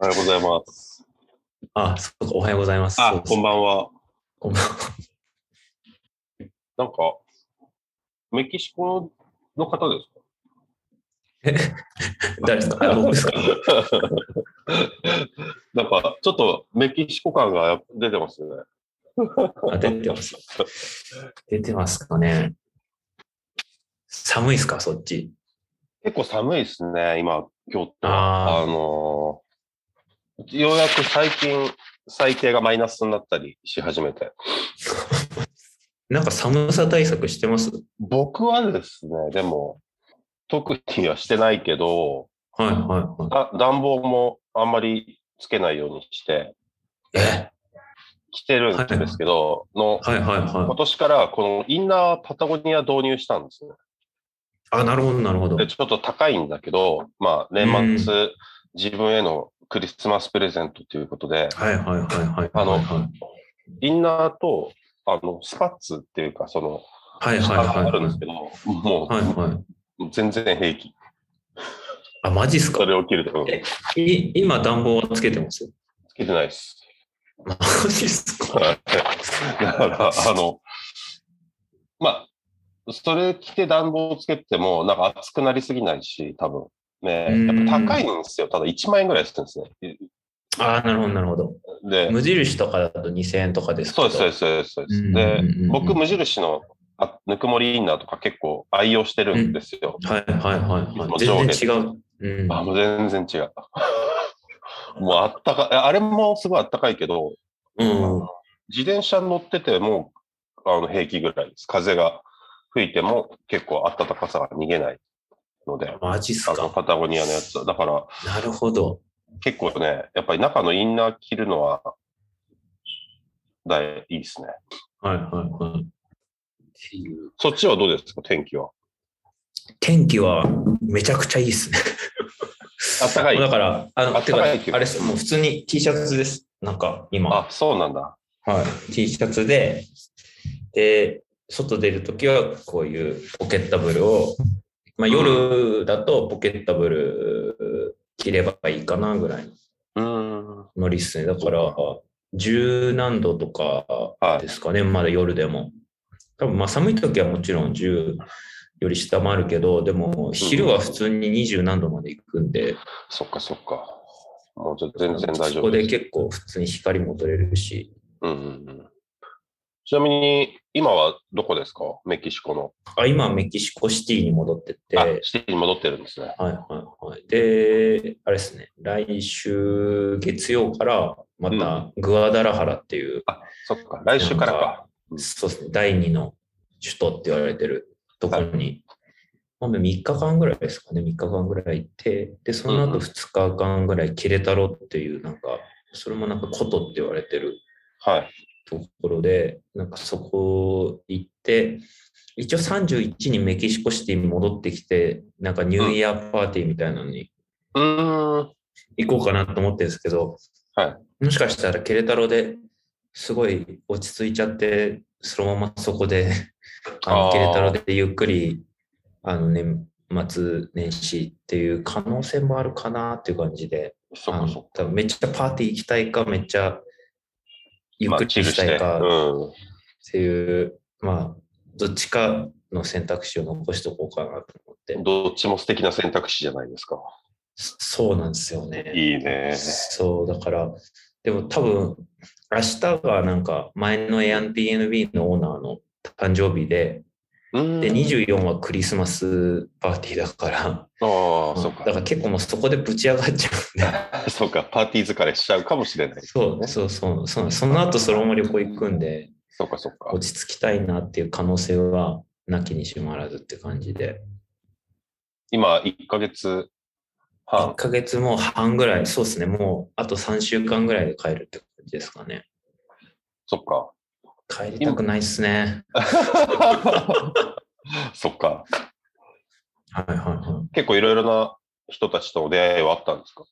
おはようございます。あ、そうか、おはようございます。あ、こんばんは。こんばんは。なんか、メキシコの方です 誰ですか？ですか？か なんか、ちょっとメキシコ感が出てますよね。あ、出てます。出てますかね。寒いですか？そっち。結構寒いですね、今、京都。あーあのーようやく最近、最低がマイナスになったりし始めて。なんか寒さ対策してます？僕はですね、でも、特にはしてないけど、はいはいはだ暖房もあんまりつけないようにして、い。え？着てるんですけど、の、はいはい今はい。年からこのインナーパタゴニア導入したんですね。あ、なるほどなるほどで、。ちょっと高いんだけど、まあ年末、自分へのクリスマスプレゼントということで、はいはいはいはい。あのインナーと、あの、スパッツっていうか、その、はい下はいはいあるんですけど、もう、はいはい。全然平気。あ、マジっすか？それを着ると、うんえい今暖房はつけてます？つけてないです。マジっすか？はいだから、あの、まあ、それ着て暖房つけても、なんか暑くなりすぎないし、多分。ね、うんやっぱ高いんですよ。ただ1万円ぐらいするんですね。あなるほどなるほど。で、無印とかだと2000円とかです。そうです、そうです、そうです。うんでうんうんうん、僕、無印のあぬくもりインナーとか結構愛用してるんですよ。はいはいはい、いつもはい。全然違う。うん、あ、もう全然違う。もうあったかい、あれもすごいあったかいけど、うん。自転車乗ってても、あの、平気ぐらいです。風が吹いても結構暖かさが逃げないので、マジっすか？パタゴニアのやつは。だから、なるほど。結構ね、やっぱり中のインナー着るのは、だいいいですね。はいはいはい。そっちはどうですか、天気は。天気はめちゃくちゃいいっすね。あったかい？だから、あの、あったかいあれです、もう普通に T シャツです。なんか今。あ、そうなんだ。はい。T シャツで、で、外出るときはこういうポケットブルを、まあ夜だとポケットブル着ればいいかなぐらいのリっすね。だから、十何度とかですかね、まだ夜でも。多分まあ寒い時はもちろん10より下もあるけど、でも昼は普通に20何度まで行くんで、そっかそっか。もうちょっと全然大そこで丈夫です。結構普通に光も取れるし、うんうんうん。ちなみに、今はどこですか？メキシコの。あ今メキシコシティに戻ってって、あ、シティに戻ってるんですね。はいはいはい。で、あれですね、来週月曜からまたグアダラハラっていう、あ、そっか。来週からか。そうですね、第二の首都って言われてるところに、まあ、3日間ぐらいですかね、3日間ぐらい行って、で、そのうんうん後2日間ぐらいキレタロっていう、なんか、それもなんかコトって言われてるはい。ところで、なんかそこ行って、一応31にメキシコシティに戻ってきて、なんかニューイヤーパーティーみたいなのに。行こうかなと思ってるんですけど、はいもしかしたらケレタロですごい落ち着いちゃって、そのままそこで、あのケレタロでゆっくり、あの年末年始っていう可能性もあるかなっていう感じで、そっかそっか。多分めっちゃパーティー行きたいか、めっちゃくりしたいかっうん。ていう、まあ、どっちかの選択肢を残しておこうかなと思って。どっちも素敵な選択肢じゃないですか。そうなんですよね。いいね。そう、だから、でも多分、明日がなんか前の Airbnb のオーナーの誕生日で、うん。で、24はクリスマスパーティーだから、ああ、そっかだ。から結構もうそこでぶち上がっちゃうんで、そうか。パーティー疲れしちゃうかもしれない。そうそうそう、そうその後そのまま旅行行くんで、そっかそっか。落ち着きたいなっていう可能性はなきにしもあらずって感じで、今、1ヶ月1半。ヶ月も半ぐらい、そうですね、もうあと3週間ぐらいで帰るって感じですかね。そっか。帰りたくないっすね。そっか。はいはいはい。結構いろいろな人たちとの出会いはあったんですか？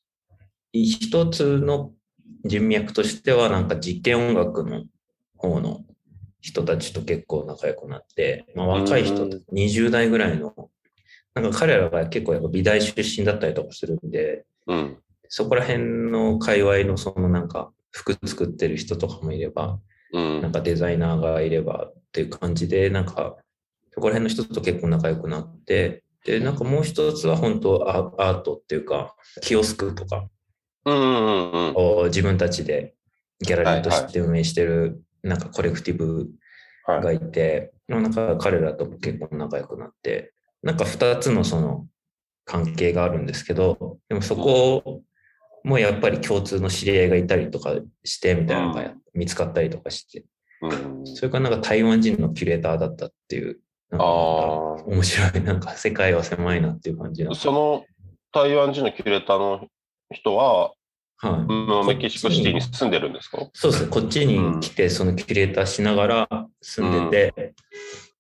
一つの人脈としては、なんか実験音楽の方の人たちと結構仲良くなって、まあ、若い人うん、20代ぐらいの、なんか彼らが結構やっぱ美大出身だったりとかするんで、うん。そこら辺の界隈のそのなんか服作ってる人とかもいれば、うんなんかデザイナーがいればっていう感じで、なんかそこら辺の人と結構仲良くなって、で、なんかもう一つは本当アアートっていうか、キオスクとか。を自分たちでギャラリーとして運営してる、なんかコレクティブはい。がいて、なんか彼らとも結構仲良くなって、なんか二つのその関係があるんですけど、でもそこもやっぱり共通の知り合いがいたりとかして、みたいなのが見つかったりとかして、うん、それからなんか台湾人のキュレーターだったっていう、なんかあ面白い、なんか世界は狭いなっていう感じのあ。。その台湾人のキュレーターの人は、はい。うんメキシコシティに住んでるんですか？そうですね、こっちに来て、そのキュレーターしながら住んでて、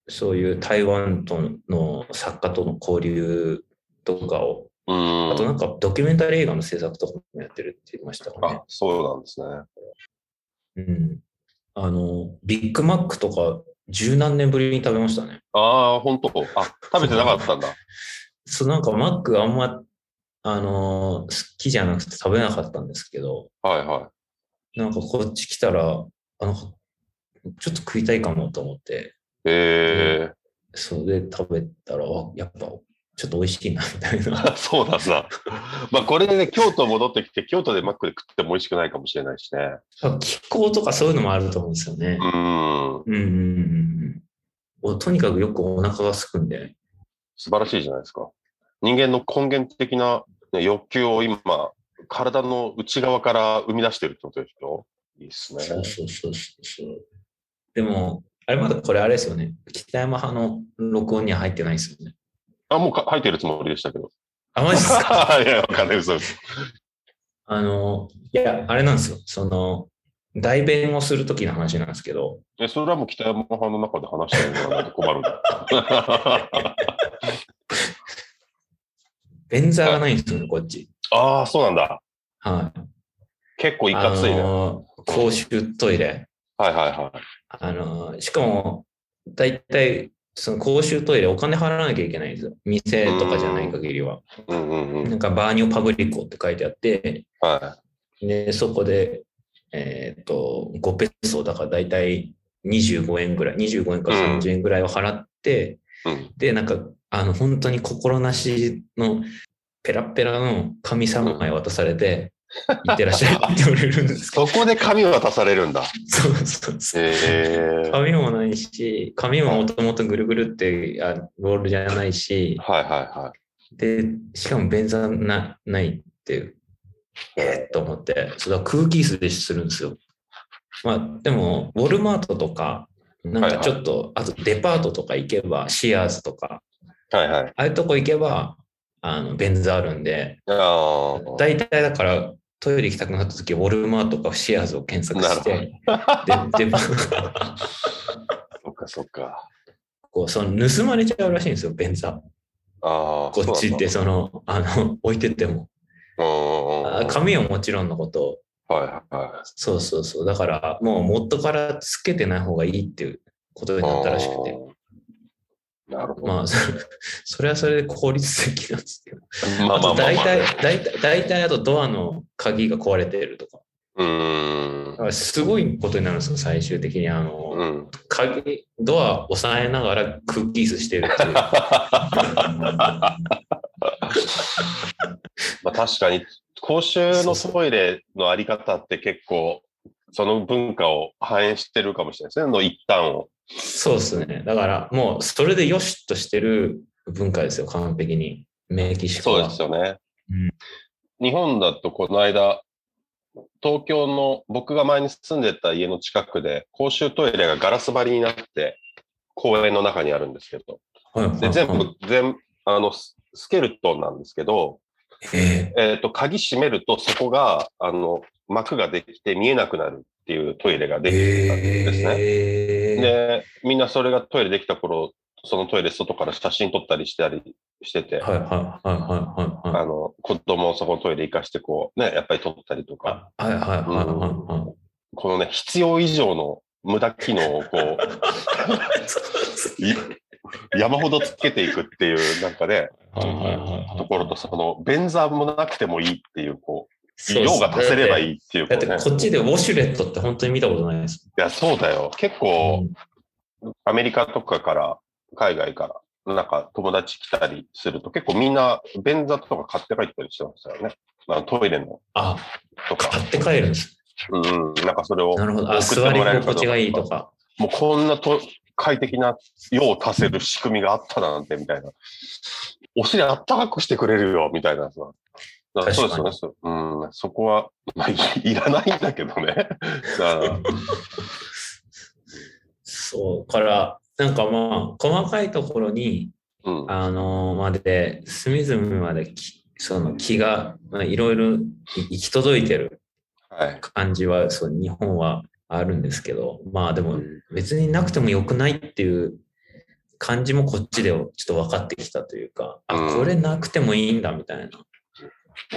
そういう台湾との作家との交流とかを、うん。あとなんかドキュメンタリー映画の制作とかもやってるって言いましたかねあ。、そうなんですね。うん。あの、ビッグマックとか十何年ぶりに食べましたね。ああ、本当。あ、食べてなかったんだ。そう、なんかマックあんま、あのー好きじゃなくて食べなかったんですけど、はいはなんかこっち来たら、あの、ちょっと食いたいかもと思って、い。へえそれで食べたら、あやっぱちょっと美味しいな、みたいな。ー。そうなんだ。まあこれでね、京都戻ってきて、京都でマックで食っても美味しくないかもしれないしね。気候とかそういうのもあると思うんですよねう。ん。うんうんうんとにかくよくお腹が空くんで、素晴らしいじゃないですか。人間の根源的な、ね、欲求を今、体の内側から生み出してるってことでしょ？いいっすね。そうそうそうそう。でも、あれまだこれあれですよね。北山派の録音には入ってないですよね。あ、もうか入ってるつもりでしたけど。あ、マジですか？いや、わかんない、嘘です。あの、いや、あれなんですよ。その、代弁をするときの話なんですけど、え、それはもう北山派の中で話してもらわないと困るんだ。便座がないんですよね、こっち。ああ、そうなんだ。はい。結構いかついね。あの公衆トイレ。はいはいはい。あの、しかも、だいたい、その公衆トイレお金払わなきゃいけないんですよ。店とかじゃない限りは。うんうんうん。なんかバーニョパブリコって書いてあって、はで、そこで、えっ、と、5ペソだからだいたい25円ぐらい、25円から30円ぐらいを払って、い。うん。で、なんか、あの、本当に心なしのペラペラの紙3枚渡されて、いってらっしゃいって言われるんですけど、そこで紙渡されるんだ。そうそうそう。へえ。紙もないし、紙ももともとぐるぐるってあロールじゃないし、はいはいはで、しかも便座なないっていう、えー、と思って、それは空気椅子でするんですよ。まあ、でも、ウォルマートとか、なんかちょっと、あとデパートとか行けば、シアーズとか、い。はいはい。ああいうとこ行けば、あの、便座あるんで。大体だから、トイレ行きたくなった時、ウォルマートかシアーズを検索して、で、デパそっかそっか。こう、その盗まれちゃうらしいんですよ、便座。ああ。こっちって、そその、あの、置いてっても。あ紙はもちろんのこと、はいはそうそうそう。だから、もう元からつけてない方がいいっていうことい。になったらしくて。なるほど。まあ、そ それはそれで効率的なんですけど。まあと、大体ね、大体、大体、あとドアの鍵が壊れているとか。うーんだからすごいことになるんですよ、最終的に。あの、うん。鍵、ドア押さえながらクッキースしてるっていう。まあ確かに、公衆のトイレのあり方って結構、その文化を反映してるかもしれないですね、の一端を。そうですね。だから、もう、それでよしとしてる文化ですよ、完璧に。メキシコは。そうですよね。うん日本だとこの間、東京の僕が前に住んでた家の近くで公衆トイレがガラス張りになって公園の中にあるんですけど、はいはいで全はい部、全あのススケルトンなんですけど、ええっ、と、鍵閉めるとそこが、あの、幕ができて見えなくなるっていうトイレがー、できてたんですね。えー、で、みんなそれがトイレできた頃、そのトイレ外から写真撮ったりしたりしてて、はいはいはいはいはいはい。あの、子供をそこのトイレ行かしてこう、ね、やっぱり撮ったりとか、あはいはいはいはいはい。このね、必要以上の無駄機能をこう、い山ほどつけていくっていう、なんかね、はいはいはいはいところと、その、便座もなくてもいいっていう、こう、量が足せればいいっていうだってこっちでウォシュレットって本当に見たことないです。いや、そうだよ。結構、アメリカとかから、海外から、なんか友達来たりすると、結構みんな便座とか買って帰ったりしてましたよね。あのトイレのあ、とか。買って帰るんです。うんうん。なんかそれをなるほど。あ、送って座りもらえるかどう心地がいいとか。もうこんなと快適な用を足せる仕組みがあったなんて、みたいな。お尻あったかくしてくれるよ、みたいなさ。そうですよね。そううん、そこは、まあ、いいらないんだけどね。そう。から、なんかまあ、細かいところに、うん、あのまで、隅々までき、その気が、まあ、いろいろ行き届いてるはい。感じは、そう、日本はあるんですけど、まあでも別になくてもよくないっていう感じもこっちでちょっと分かってきたというか、うんあ、これなくてもいいんだみたいな。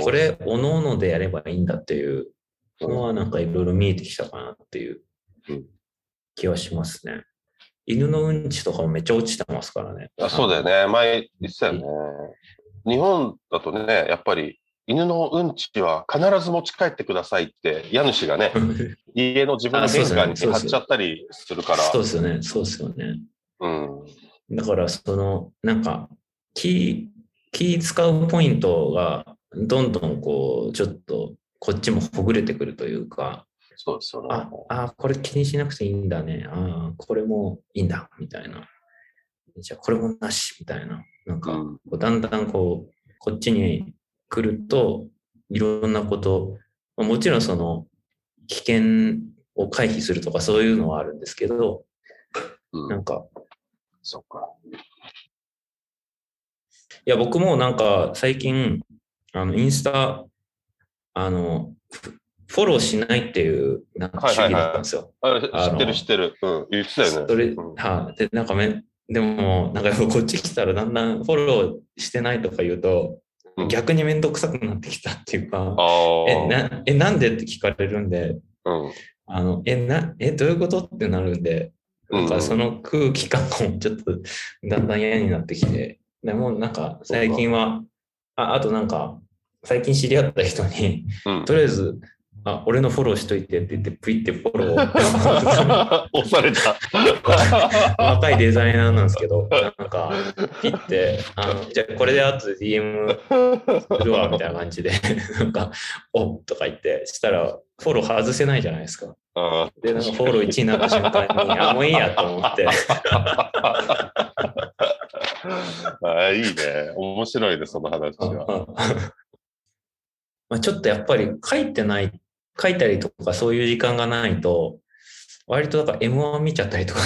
これ、おのおのでやればいいんだっていうのはなんかいろいろ見えてきたかなっていううん気はしますね。犬のうんちとかもめっちゃ落ちてますからね。あそうだよね。前言ってたよね。日本だとね、やっぱり犬のうんちは必ず持ち帰ってくださいって、家主がね、家の自分の玄関に貼っちゃったりするから。そうですよね。そうですよね。うん。だから、その、なんか、気、気使うポイントが、どんどんこう、ちょっと、こっちもほぐれてくるというか、そうですよね。あ、あ、これ気にしなくていいんだね。あこれもいいんだ、みたいな。じゃあ、これもなし、みたいな。なんか、だんだんこう、こっちに来ると、いろんなこと、まあもちろんその、危険を回避するとかそういうのはあるんですけど、う。なんんか、そっか。いや、僕もなんか最近、あの、インスタ、あの、フフォローしないっていう、なんか主義だったんですよ。あ知あのってる知ってる。うん。言ってたよね。それ、うんはい、で、なんかめ、でも、なんかこっち来たらだんだんフォローしてないとか言うと、うん逆にめんどくさくなってきたっていうか。え、な、え、なんでって聞かれるんで、うん。あの、え、な、え、どういうことってなるんで、なんかその空気感もちょっとだんだん嫌になってきて、でもなんか最近は、あ、あとなんか、最近知り合った人に、うん。とりあえず、あ、俺のフォローしといてって言って、プイってフォローを 押された。若いデザイナーなんですけど、なんか、ピッて、あの、じゃあこれで後で DM するわ、みたいな感じで、なんか、おとか言って、したら、フォロー外せないじゃないですか。あで、なんかフォロー1になった瞬間に、あ、もういいやと思って、あいいね。面白いね、その話は。まあちょっとやっぱり書いてない、書いたりとかそういう時間がないと、割とだから M1 見ちゃったりとか、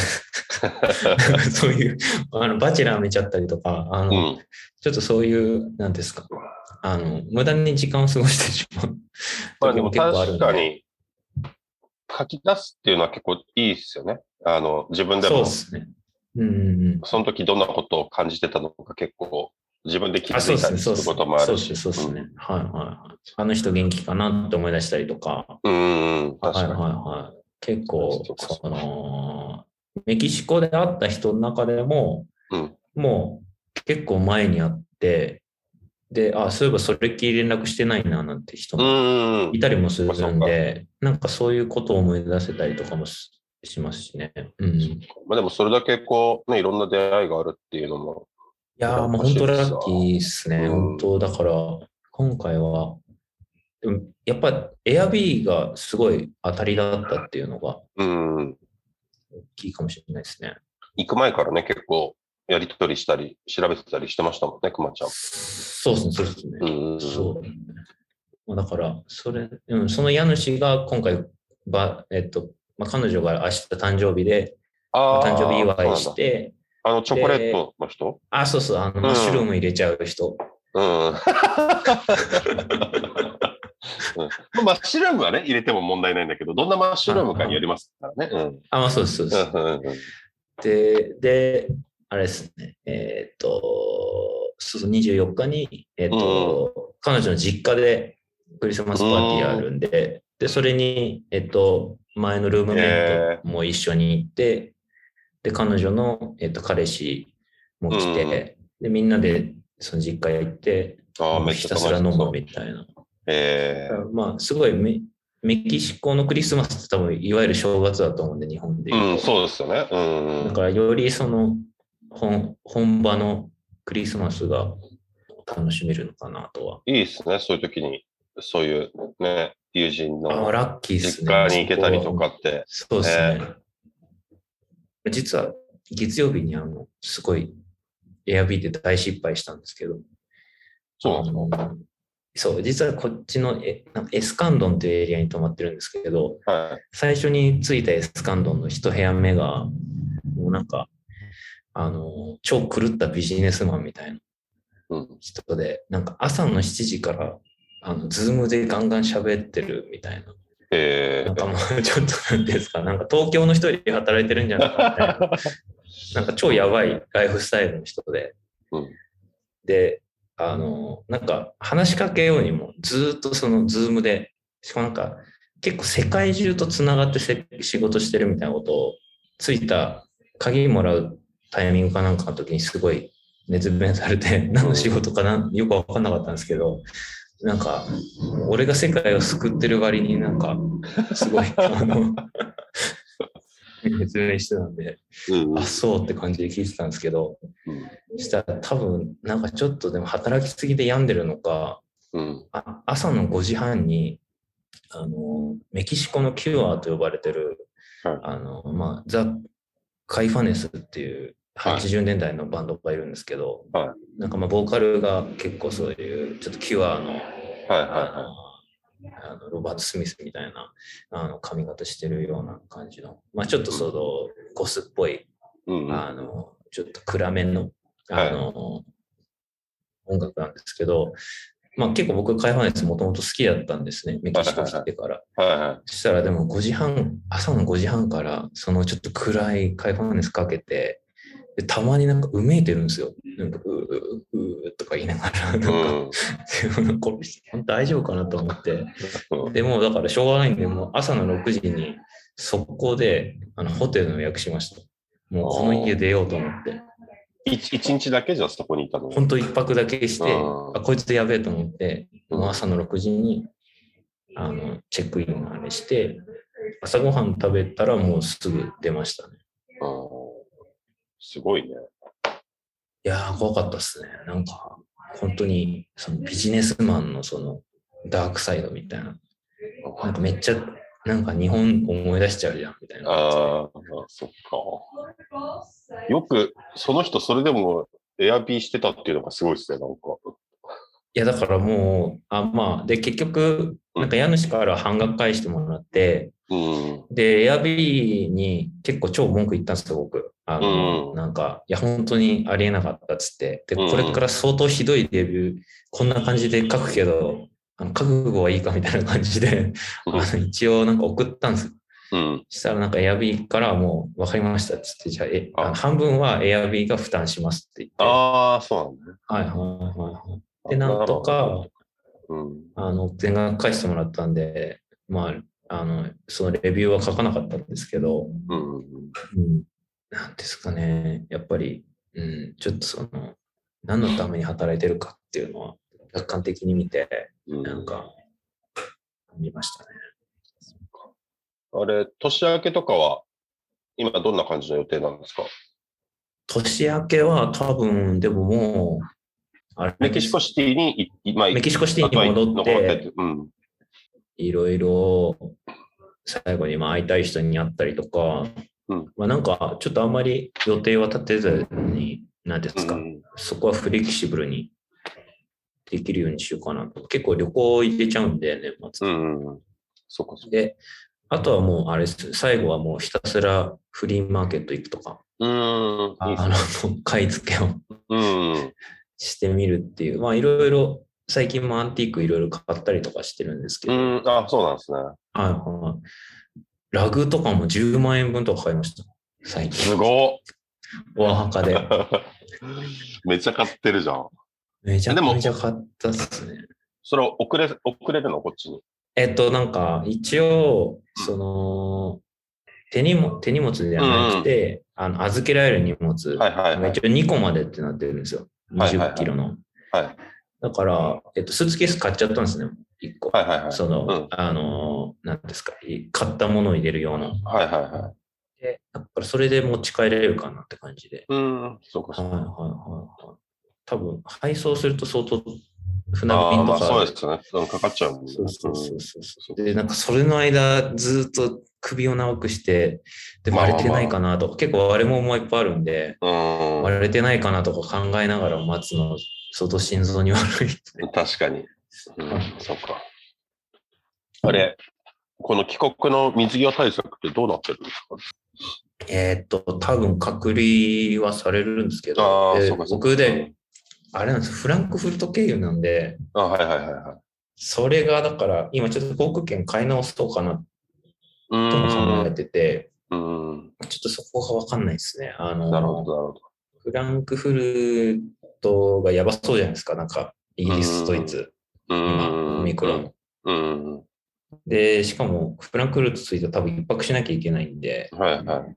そういう、あの、バチェラー見ちゃったりとか、あの、うん。ちょっとそういう、なんですか、あの、無駄に時間を過ごしてしまう。まあでも確かに、書き出すっていうのは結構いいですよね。あの、自分でそうもで、すね。うんうんうん。その時どんなことを感じてたのか結構自分で気づいたりすることもあるし。そうですね。はいはいはい。あの人元気かなって思い出したりとか、うんうんうん、確はいはいかに。はい。結構その、メキシコで会った人の中でも、うんもう結構前に会って、で、あ、そういえばそれっきり連絡してないななんて人うもいたりもするんかで、なんかそういうことを思い出せたりとかもししますしね。うん。いまあでもそれだけこう、ね、いろんな出会いがあるっていうのも、やー、もう本当ラッキーですね。うん本当、だから、今回は、でもやっぱ Airb がすごい当たりだったっていうのがうん、大きいかもしれないですね。行く前からね、結構やりとりしたり、調べてたりしてましたもんね、くまちゃん。そうですね、そうですね。うんうんそう。まあだから、それ、うん、その家主が今回、ばえっと、まあ、彼女が明日誕生日で、誕生日祝いして、あの、チョコレートの人？あ、そうそう、あの、んマッシュルーム入れちゃう人。うん。うん マッシュルームはね、入れても問題ないんだけど、どんなマッシュルームかによりますからね。うん。あ、まあそうです、そうです。うんうんうんで、で、あれですね、えーっと、そうそう、24日に、えーっと、彼女の実家でクリスマスパーティーあるんで、で、それに、えーっと、前のルームメイトも一緒に行って、で、彼女の、えーっと、彼氏も来て、で、みんなでその実家へ行って、ひたすら飲むみたいな。えー、まあ、すごいメメキシコのクリスマスって多分、いわゆる正月だと思うんで、日本でうん、そうですよね。うん。だから、よりその本、本場のクリスマスが楽しめるのかなとは。いいですね、そういう時に。そういうね、友人の実家に行けたりとかって。そうですね。実は月曜日にあの、すごいエアビーで大失敗したんですけど。そうそう、実はこっちのエエスカンドンというエリアに泊まってるんですけど、はい、最初に着いたエスカンドンの一部屋目が、もうなんか、あの、超狂ったビジネスマンみたいな人で、うん、なんか朝の7時からあの、ズームでガンガン喋ってるみたいな。えー、なんかもうちょっとなんですか、なんか東京の人で働いてるんじゃないかみたいな。なんか超やばいライフスタイルの人で。うん、で、あの、なんか話しかけようにもずっとそのズームで、しかもなんか結構世界中とつながって仕事してるみたいなことをついた鍵もらうタイミングかなんかの時にすごい熱弁されて、何の仕事かなよくわかんなかったんですけど、なんか、俺が世界を救ってる割になんか、すごい、あの、説明してたんで、うん、あ、そうって感じで聞いてたんですけど、うん、したら多分、なんかちょっとでも働きすぎで病んでるのか、うん、あ朝の5時半に、あの、メキシコのキュアと呼ばれてる、はい、あの、まあ、ザ・カイファネスっていう80年代のバンドがいるんですけど、はい、なんかまあボーカルが結構そういうちょっとキュアのはいはいはい。あのロバート・スミスみたいなあの髪型してるような感じの、まあ、ちょっとそのゴスっぽい、うん、あのちょっと暗めのあの、はい、音楽なんですけど、まあ、結構僕、カイファネスもともと好きだったんですね、メキシコ来てから。はいはい、そしたらでも5時半、朝の5時半から、そのちょっと暗いカイファネスかけて、でたまになんかうめいてるんですよ。なんかうーうーとか言いながら、なんか、うん、大丈夫かなと思って。でもだからしょうがないんで、もう朝の6時に速攻であのホテルの予約しました。もうこの家出ようと思って。一日だけじゃそこにいたの？本当一泊だけして、あこいつやべえと思って、もう朝の6時にあのチェックインあれして、朝ごはん食べたらもうすぐ出ましたね。すごいね。いやー、怖かったっすね。なんか、本当に、そのビジネスマンのその、ダークサイドみたいな。なんかめっちゃ、なんか日本思い出しちゃうじゃん、みたいな。ああ、そっか。よく、その人、それでも、エアビーしてたっていうのがすごいですね、なんか。いや、だからもう、あまあ、で、結局、なんか家主から半額返してもらって、うん、で、エアビーに結構超文句言ったんですよ、僕。あの、うん、なんか、いや、本当にありえなかったっつって。で、これから相当ひどいデビュー、こんな感じで書くけど、あの覚悟はいいかみたいな感じで、あの一応なんか送ったんですよ。うん、したらなんかエアビーからもう分かりましたっつって、じゃあえあ半分はエアビーが負担しますって言って。ああ、そうなんだね。はいはいはいはい。で、なんとか、うん、あの、全額返してもらったんで、まあ、あの、そのレビューは書かなかったんですけど、うん、うん、なんですかね、やっぱり、うん、ちょっとその、何のために働いてるかっていうのは、客観的に見て、なんか、見ましたね。あれ、年明けとかは、今どんな感じの予定なんですか？年明けは多分、でももう、メキシコシティに、まあ、メキシコシティに戻って、うん、いろいろ最後にまあ会いたい人に会ったりとか、うん、まあ、なんかちょっとあんまり予定は立てずに、なんですか、うん、そこはフレキシブルにできるようにしようかなと。結構旅行行けちゃうんで、年末。うんうん、そかそで、あとはもうあれです、最後はもうひたすらフリーマーケット行くとか、うん。あの買い付けを。うんしてみるっていう、まあいろいろ最近もアンティークいろいろ買ったりとかしてるんですけど。うん、あ、そうなんですね。はいはい。ラグとかも10万円分とか買いました。最近。すごっ。お墓で。めっちゃ買ってるじゃん。めちゃめちゃ買ったっすね。それを送れ、送れるのこっち？に。えっと、なんか、一応、その、手荷物手荷物ではなくて、うん、あの預けられる荷物、はいはい、はい、一応2個までってなってるんですよ。20キロの。だから、えっと、スーツケース買っちゃったんですね、一個。はいはいはい。その、うんあの、なんですか、買ったものを入れるような。はいはいはい。で、だからそれで持ち帰れるかなって感じで。うん、そうかそうか。はいはいはいはい。多分、配送すると相当船便とか。そうですね。うんかかっちゃうもんね。そうそうそうそうそうで、なんかそれの間、ずっと首を長くして、で、まあまあ割れてないかなとか、結構割れ物もいっぱいあるんで、うん。割れてないかなとか考えながら待つの、相当心臓に悪い。確かに。うんはい、そうか。あれ、この帰国の水際対策ってどうなってるんですか？えーっと、多分隔離はされるんですけあど、で僕で、あれなんです、フランクフルト経由なんで、あはいはいはいはい。それがだから、今ちょっと航空券買い直そうかなうとも考えん。てて、うん。ちょっとそこがわかんないですね。あの、なるほど、なるほど。フランクフルトがやばそうじゃないですか、なんか、イギリス、ドイツ、う今、ん。オミクロン。うん。で、しかも、フランクフルト着いたら多分一泊しなきゃいけないんで、はいはい。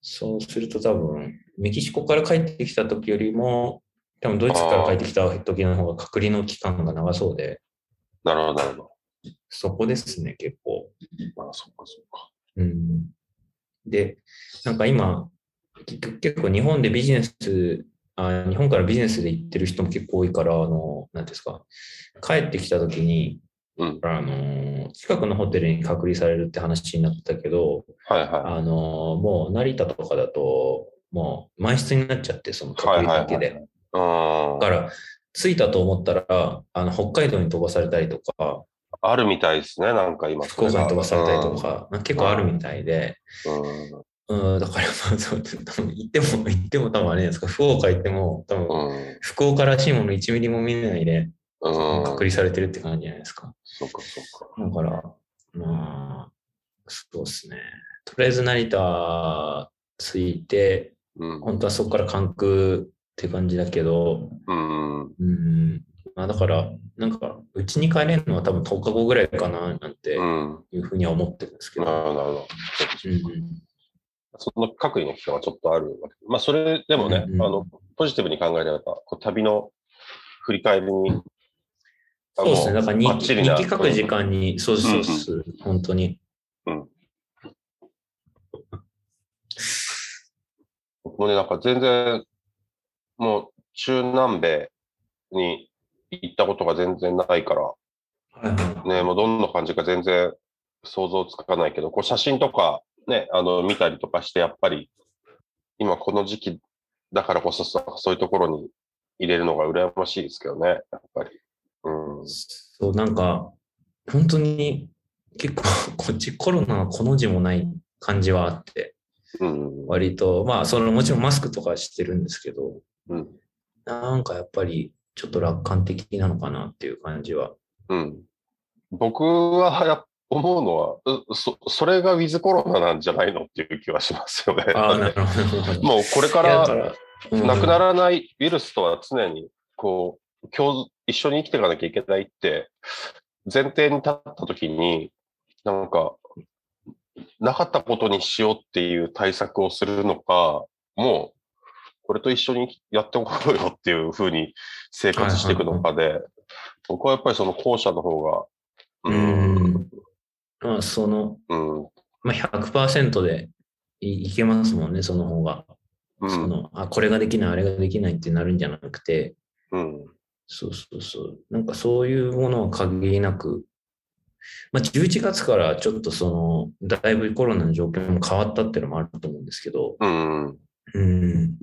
そうすると多分、メキシコから帰ってきた時よりも、多分ドイツから帰ってきた時の方が隔離の期間が長そうで、なるほど、なるほど。そこですね、結構。まあ、そっかそっか。うん、で、なんか今、結構日本でビジネスあ、日本からビジネスで行ってる人も結構多いから、あの、なんですか、帰ってきた時に、うんあの、近くのホテルに隔離されるって話になってたけど、はいはあの、もう成田とかだと、もう満室になっちゃって、そのい。隔はいはい離だけで。はい。うんだから、着いたと思ったら、あの、北海道に飛ばされたりとか、あるみたいですね、なんか今。福岡に飛ばされたりとか、なんか結構あるみたいで、うん。うん、だから、まあ、そう多分行っても、行っても多分あれですか、福岡行っても、多分、うん。福岡らしいもの1ミリも見ないで、うん。隔離されてるって感じじゃないですか。そっかそっか。だから、まあ、そうですね。とりあえず成田着いて、うん。本当はそこから関空って感じだけど、うん。うん、まあだから、なんか、うちに帰れるのは多分10日後ぐらいかな、なんてうん。いうふうには思ってるんですけど。なるほど、なるほど。うんその隔離の期間はちょっとあるわけ。まあ、それでもね、うんうんあの、ポジティブに考えれば、こう旅の振り返りに、そうですね。だから日記書く時間に、そうそうそう、本当に。僕もね、なんか全然、もう中南米に行ったことが全然ないから、ね、もうどんな感じか全然想像つかないけど、こう写真とかね、あの、見たりとかして、やっぱり、今この時期だからこそさ、そういうところに入れるのが羨ましいですけどね、やっぱり。うん。そう、なんか、本当に結構、こっちコロナのこの字もない感じはあって、うん。割と、まあ、そのもちろんマスクとかしてるんですけど、うん。なんかやっぱりちょっと楽観的なのかなっていう感じは。うん。僕は思うのは、うそ、それがウィズコロナなんじゃないのっていう気はしますよね。ああ、なるほど。もうこれからうんなくならないウイルスとは常に、こう、共一緒に生きていかなきゃいけないって、前提に立った時に、なんか、なかったことにしようっていう対策をするのか、もう、これと一緒にやっておこうよっていうふうに生活していくのかで、僕はやっぱりその後者の方が、ううん、ん。まあ、その、うん、まあ、100%でいいけますもんね、その方が。うん、その、あ、これができない、あれができないってなるんじゃなくて、うん、そうそうそう。なんかそういうものは限りなく、まあ、11月からちょっとその、だいぶコロナの状況も変わったっていうのもあると思うんですけど、うん、うん。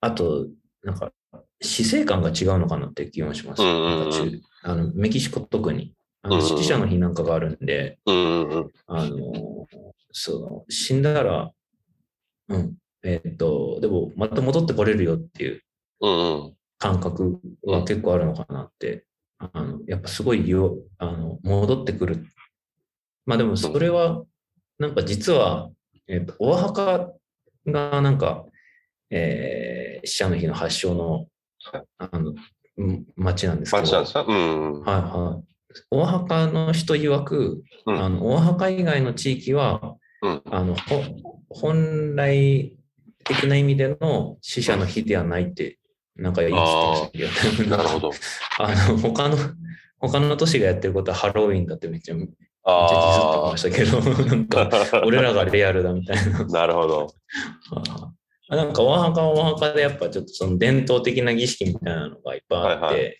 あと、なんか、死生観が違うのかなって気もします。あのメキシコ特に。あの死者の日なんかがあるんで、あの、その、死んだら、うん、えっと、でも、また戻ってこれるよっていううん、感覚は結構あるのかなって、あのやっぱすごいよあの戻ってくる。まあでもそれは、なんか実は、えっと、お墓がなんか、えー死者の日の発祥のあのうん町なんですけど、街なんですか？うん、はいはい。お墓の人曰く、うん。あのお墓以外の地域は、うん。あのほ本来的な意味での死者の日ではないってなんか言ってましたけど、なるほど。あの、他の、他の都市がやってることはハロウィンだってめっちゃ、めっちゃディスってあましたけど、なんか、あ。俺らがリアルだみたいな。なるほど。あなんか、お墓はお墓でやっぱちょっとその伝統的な儀式みたいなのがいっぱいあって、はい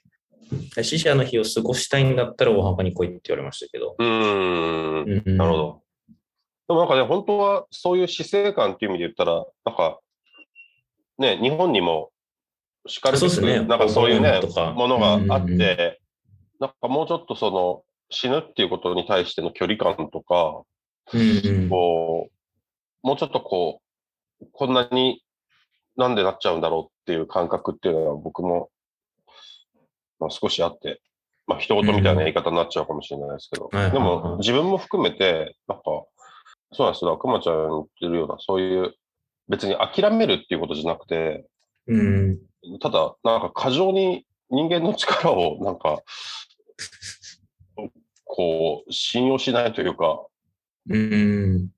死者の日を過ごしたいんだったらお墓に来いって言われましたけど。うーん。うんなるほ。ど。でもなんかね、本当はそういう死生観っていう意味で言ったら、なんか、ね、日本にもしかるべく、そうですね。なんかそういうね、ものがあって、なんかもうちょっとその死ぬっていうことに対しての距離感とか、うんうん。こう、もうちょっとこう、こんなになんでなっちゃうんだろうっていう感覚っていうのは僕も、まあ、少しあって、まあ一言みたいな言い方になっちゃうかもしれないですけど、でも自分も含めて、なんか、そうなんですよ、くまちゃん言ってるような、そういう、別に諦めるっていうことじゃなくて、うん。ただ、なんか過剰に人間の力を、なんか、こう、信用しないというか、うん。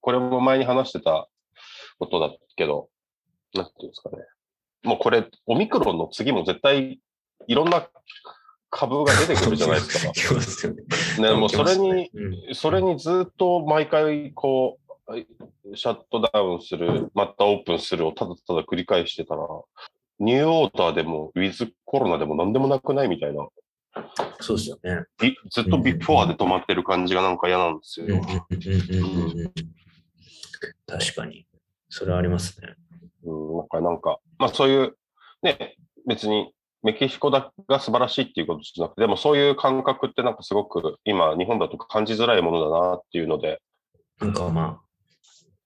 これも前に話してたことだけど、なんていうんですかね。もうこれ、オミクロンの次も絶対、いろんな株が出てくるじゃないですか。来ますよね。ね、もうそれに、うんそれにずっと毎回、こう、シャットダウンする、またオープンするをただただ繰り返してたら、ニューオーターでも、ウィズコロナでも何でもなくないみたいな、そうですよね。いずっとビフォアで止まってる感じがなんか嫌なんですよ。うんうんうんうんうんうん確かに。それはありますね。うんか、なんか、まあそういう、ね、別にメキシコだが素晴らしいっていうことじゃなくて、でもそういう感覚ってなんかすごく今、日本だと感じづらいものだなっていうので、なんかま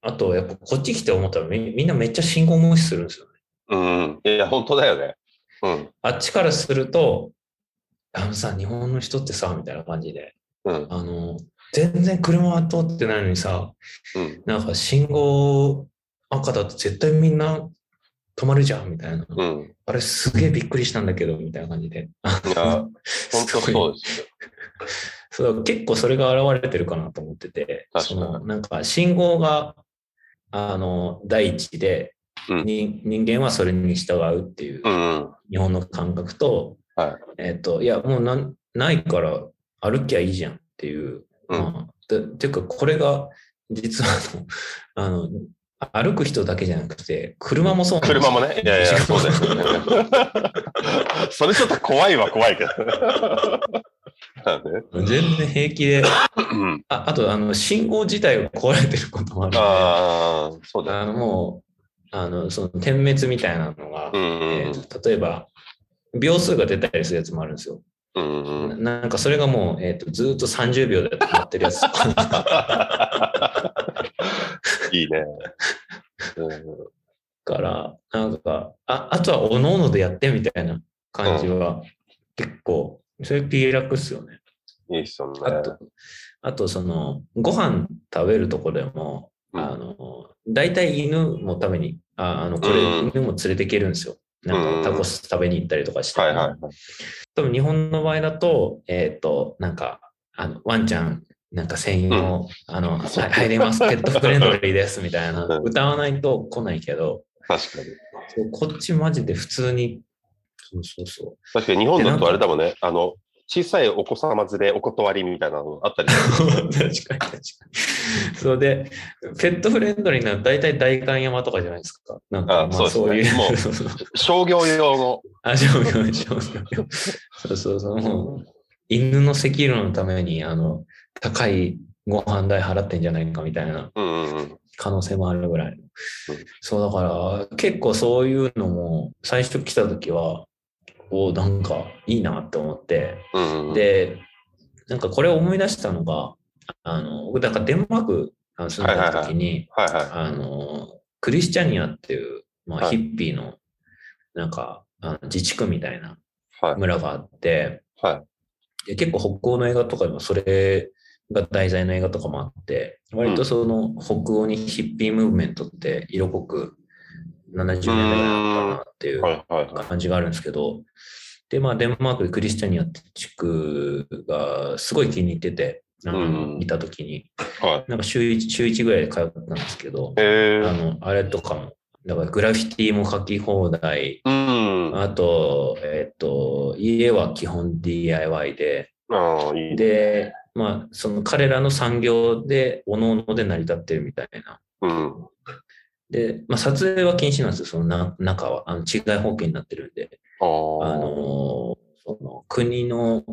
あ、あとやっぱこっち来て思ったらみみんなめっちゃ信号無視するんですよね。うん、いや、本当だよね。うん、あっちからすると、あのさ、日本の人ってさ、みたいな感じで、うん、あの、全然車は通ってないのにさ、うん、なんか信号赤だと絶対みんな止まるじゃんみたいな。うん。あれすげえびっくりしたんだけど、みたいな感じで。いや、本当そうですよ。そう結構それが現れてるかなと思ってて、そのなんか信号があの第一で、うんに人間はそれに従うっていううん、日本の感覚と、はい。えっ、と、いや、もうなんないから歩きゃいいじゃんっていう。うん。まあ、でていうか、これが実はあの、あの、歩く人だけじゃなくて、車もそうなんですよ。車もね、いやいや、そうですよ。ね。それちょっと怖いは怖いけど。全然平気で、うん。ああと、あの、信号自体が壊れてることもある。ああ、そうだあの。もう、あの、その点滅みたいなのが、うんうんえー例えば、秒数が出たりするやつもあるんですよ。うんうんななんかそれがもう、えー、とずーっと30秒で止まってるやつ いいね。う んから、なんか、ああとはおののでやってみたいな感じは、結構、それ気楽っすよね。いいっすよね。あと、あとその、ご飯食べるとこでも、うんあの、大体犬もために、ああの、これ、うん犬も連れていけるんですよ。なんかタコス食べに行ったりとかして。はいはいはい。多分日本の場合だと、えっ、と、なんか、あの、ワンちゃん、なんか専用、あの、はい入れます、ペットフレンドリーです、みたいな、うん。歌わないと来ないけど、確かに。そうこっちマジで普通に、そうそうそ確かに日本だとあれだもんね。あの、小さいお子様連れお断りみたいなのあったり。確かに確かに。そうで、ペットフレンドリーな大体代官山とかじゃないですか。なんか、あまあそういう。もそう 商業用の。あ、商業、商業。そうそうそう。もう、犬の赤色のために、あの、高いご飯代払ってんじゃないかみたいな。可能性もあるぐらいの。そうだから、結構そういうのも、最初来た時は、おなんかいいなって思って、うんうん、で、なんかこれを思い出したのが、あの、僕、なんかデンマークあの住んでた時に、クリスチャニアっていう、まあ、はい。ヒッピーの、なんか、あの自治区みたいなはい。村があって、はい。で結構北欧の映画とかでもそれが題材の映画とかもあって、割とその北欧にヒッピームーブメントって色濃く70年代ぐらいなのかなっていう。感じがあるんですけど、で、まあ、デンマークでクリスチャニアって地区がすごい気に入ってて、あのうんいた時に、はい。なんか週1、週1ぐらいで通ったんですけど。あの、あれとかも、だからグラフィティも書き放題。うん。あと、えっ、と、家は基本 DIY で。あいいで、まあ、その彼らの産業で、おのおので成り立ってるみたいな。うん。で、まあ、撮影は禁止なんですよ、そのな中は。あの、違い保険になってるんで。あの、その国の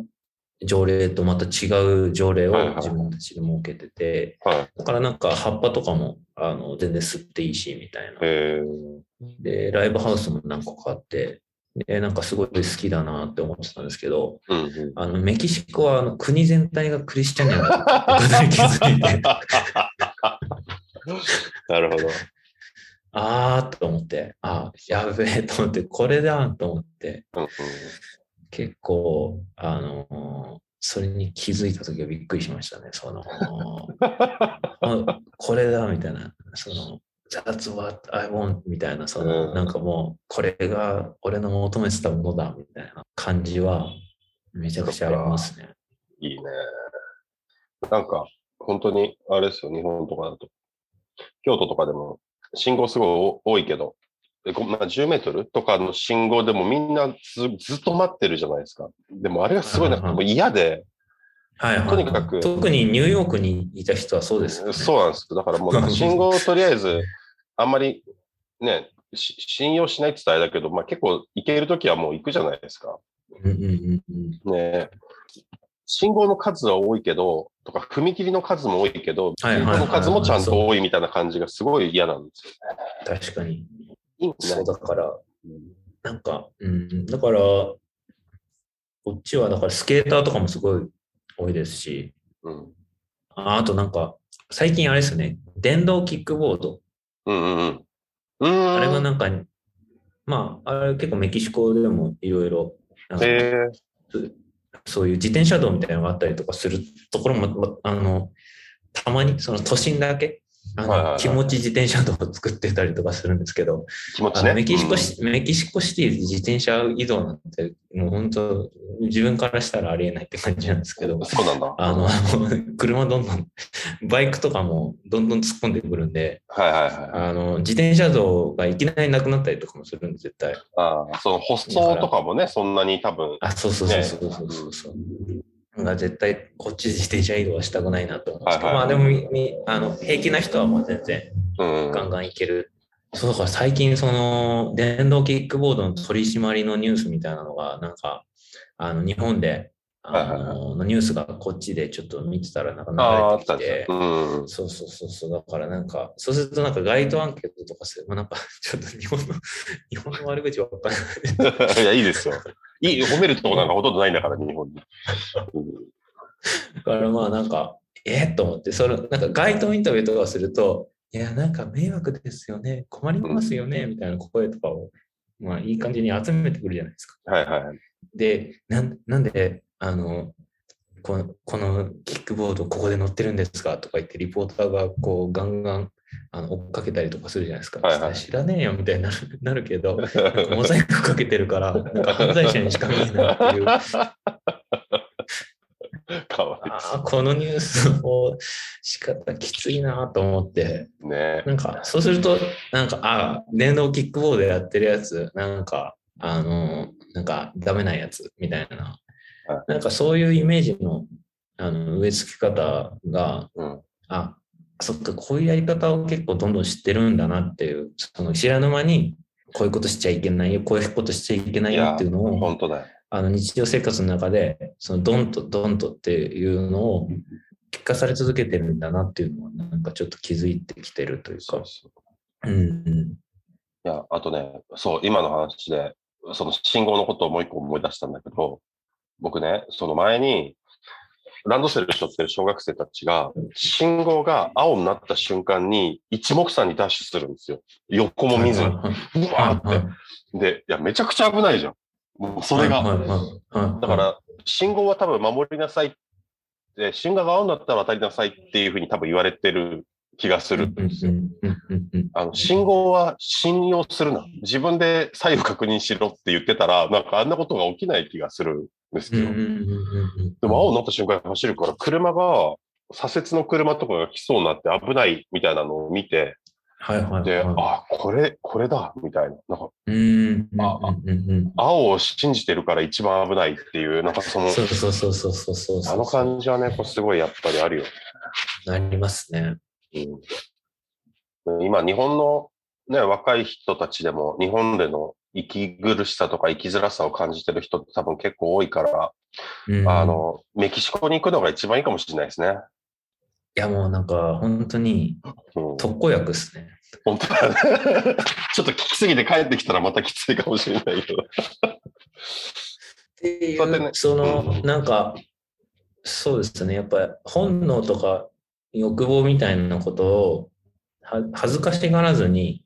条例とまた違う条例を自分たちで設けてて、はいはい、だからなんか葉っぱとかもあの全然吸っていいしみたいな。で、ライブハウスも何個かあって、でなんかすごい好きだなって思ってたんですけど、うんうん、あのメキシコはあの国全体がクリスチャンになってことに気づいて。なるほど。あーと思って、あやべえと思って、これだと思って、うんうん結構、あの、それに気づいたときはびっくりしましたね。その、これだみたいな、その、That's what I want みたいな、その、なんかもう、これが俺の求めてたものだみたいな感じは、めちゃくちゃありますね。いいね。なんか、本当に、あれですよ、日本とかだと。京都とかでも、信号すごい多いけど、まあ、10メートルとかの信号でもみんなずずっと待ってるじゃないですか。でもあれがすごいな。んかもう嫌で、はいはい、とにかく。特にニューヨークにいた人はそうですよ、ね、そうなんです。だからもう なんか信号をとりあえず、あんまりね、信用しないって言ったらあれだけど、まあ結構行けるときはもう行くじゃないですか。ね信号の数は多いけど、とか踏切の数も多いけど、信号の数もちゃんと多いみたいな感じがすごい嫌なんですよ、ね。確かに。そうだから、なんか、うん、だから、こっちはだからスケーターとかもすごい多いですし、うん、ああとなんか、最近あれですね、電動キックボード。うんうんうん、あれがなんか、まあ、あれ結構メキシコでもいろいろ、そういう自転車道みたいなのがあったりとかするところも、あの、たまにその都心だけあの、はいはいはい、気持ち自転車道を作ってたりとかするんですけど、気持ちね、メキシコシ、うん、メキシコシティで自転車移動なんて、もう本当、自分からしたらありえないって感じなんですけど、そうなんだ。あの、車どんどん、バイクとかもどんどん突っ込んでくるんで、はいはいはい。あの、自転車道がいきなりなくなったりとかもするんで、絶対。ああ、その舗装とかもね、そんなに多分、あ、そうそうそうそうそうそうそう。が絶対こっち自転車移動はしたくないなと思うんですけど、はいはい、まあでもみあの平気な人はもう全然ガンガンいける。そうだから最近その電動キックボードの取り締まりのニュースみたいなのがなんかあの日本であの、のニュースがこっちでちょっと見てたらなんか流れてきて、うん、そうそうそうそう、だからなんか、そうするとなんか街頭アンケートとかする、まあ、なんか ちょっと日本の、日本の悪口ばっかり。いや、いいですよ。いい、褒めるとこなんかほとんどないんだから、日本に。だからまあなんか、えー、と思って、そのなんか街頭インタビューとかすると、いや、なんか迷惑ですよね、困りますよね、みたいな声とかを、まあいい感じに集めてくるじゃないですか。はいはい。で、なんなんで、あの、このこのキックボードここで乗ってるんですかとか言ってリポーターがこうガンガンあの追っかけたりとかするじゃないですか。はいはい、知らねえよみたいになる なるけど、モザイクかけてるから、なんか犯罪者にしか見えないっていう。かわいあこのニュースの仕方きついなと思って、ね、なんかそうすると、なんか、あ電動キックボードやってるやつ、なんか、あの、なんかダメなやつみたいな、なんかそういうイメージのあの植え付け方が、うん、あそっか、こういうやり方を結構どんどん知ってるんだなっていう、その知らぬ間に、こういうことしちゃいけないよ、こういうことしちゃいけないよっていうのを、本当だあの日常生活の中で、そのドンとドンとっていうのを聞かされ続けてるんだなっていうのは、なんかちょっと気づいてきてるというか。そうそううん、うん。いや、あとね、そう、今の話で、その信号のことをもう一個思い出したんだけど、僕ね、その前に、ランドセルしょってる小学生たちが、信号が青になった瞬間に一目散にダッシュするんですよ。横も見ずに。うわーって。で、いや、めちゃくちゃ危ないじゃん。もうそれが。だから、信号は多分守りなさいって、信号が青になったら渡りなさいっていうふうに多分言われてる気がするんですよ。あの信号は信用するな。自分で左右確認しろって言ってたら、なんかあんなことが起きない気がするんですよ。でも青になった瞬間に走るから、車が、左折の車とかが来そうになって危ないみたいなのを見て、はいはい、はい、で、あ、これ、これだ、みたいな。なんか、うん。あ青を信じてるから一番危ないっていう、なんかその、そうそうそうそうそうそうそう。あの感じはね、こうすごいやっぱりあるよね。なりますね。うん、今、日本の、ね、若い人たちでも、日本での息苦しさとか生きづらさを感じてる人って多分結構多いから、うん、あの、メキシコに行くのが一番いいかもしれないですね。いやもうなんか本当にうん、特効薬ですね。本当だね。ちょっと聞きすぎて帰ってきたらまたきついかもしれないけど。っていそうねう、その、うんなんか、そうですね、やっぱり本能とか欲望みたいなことをは恥ずかしがらずに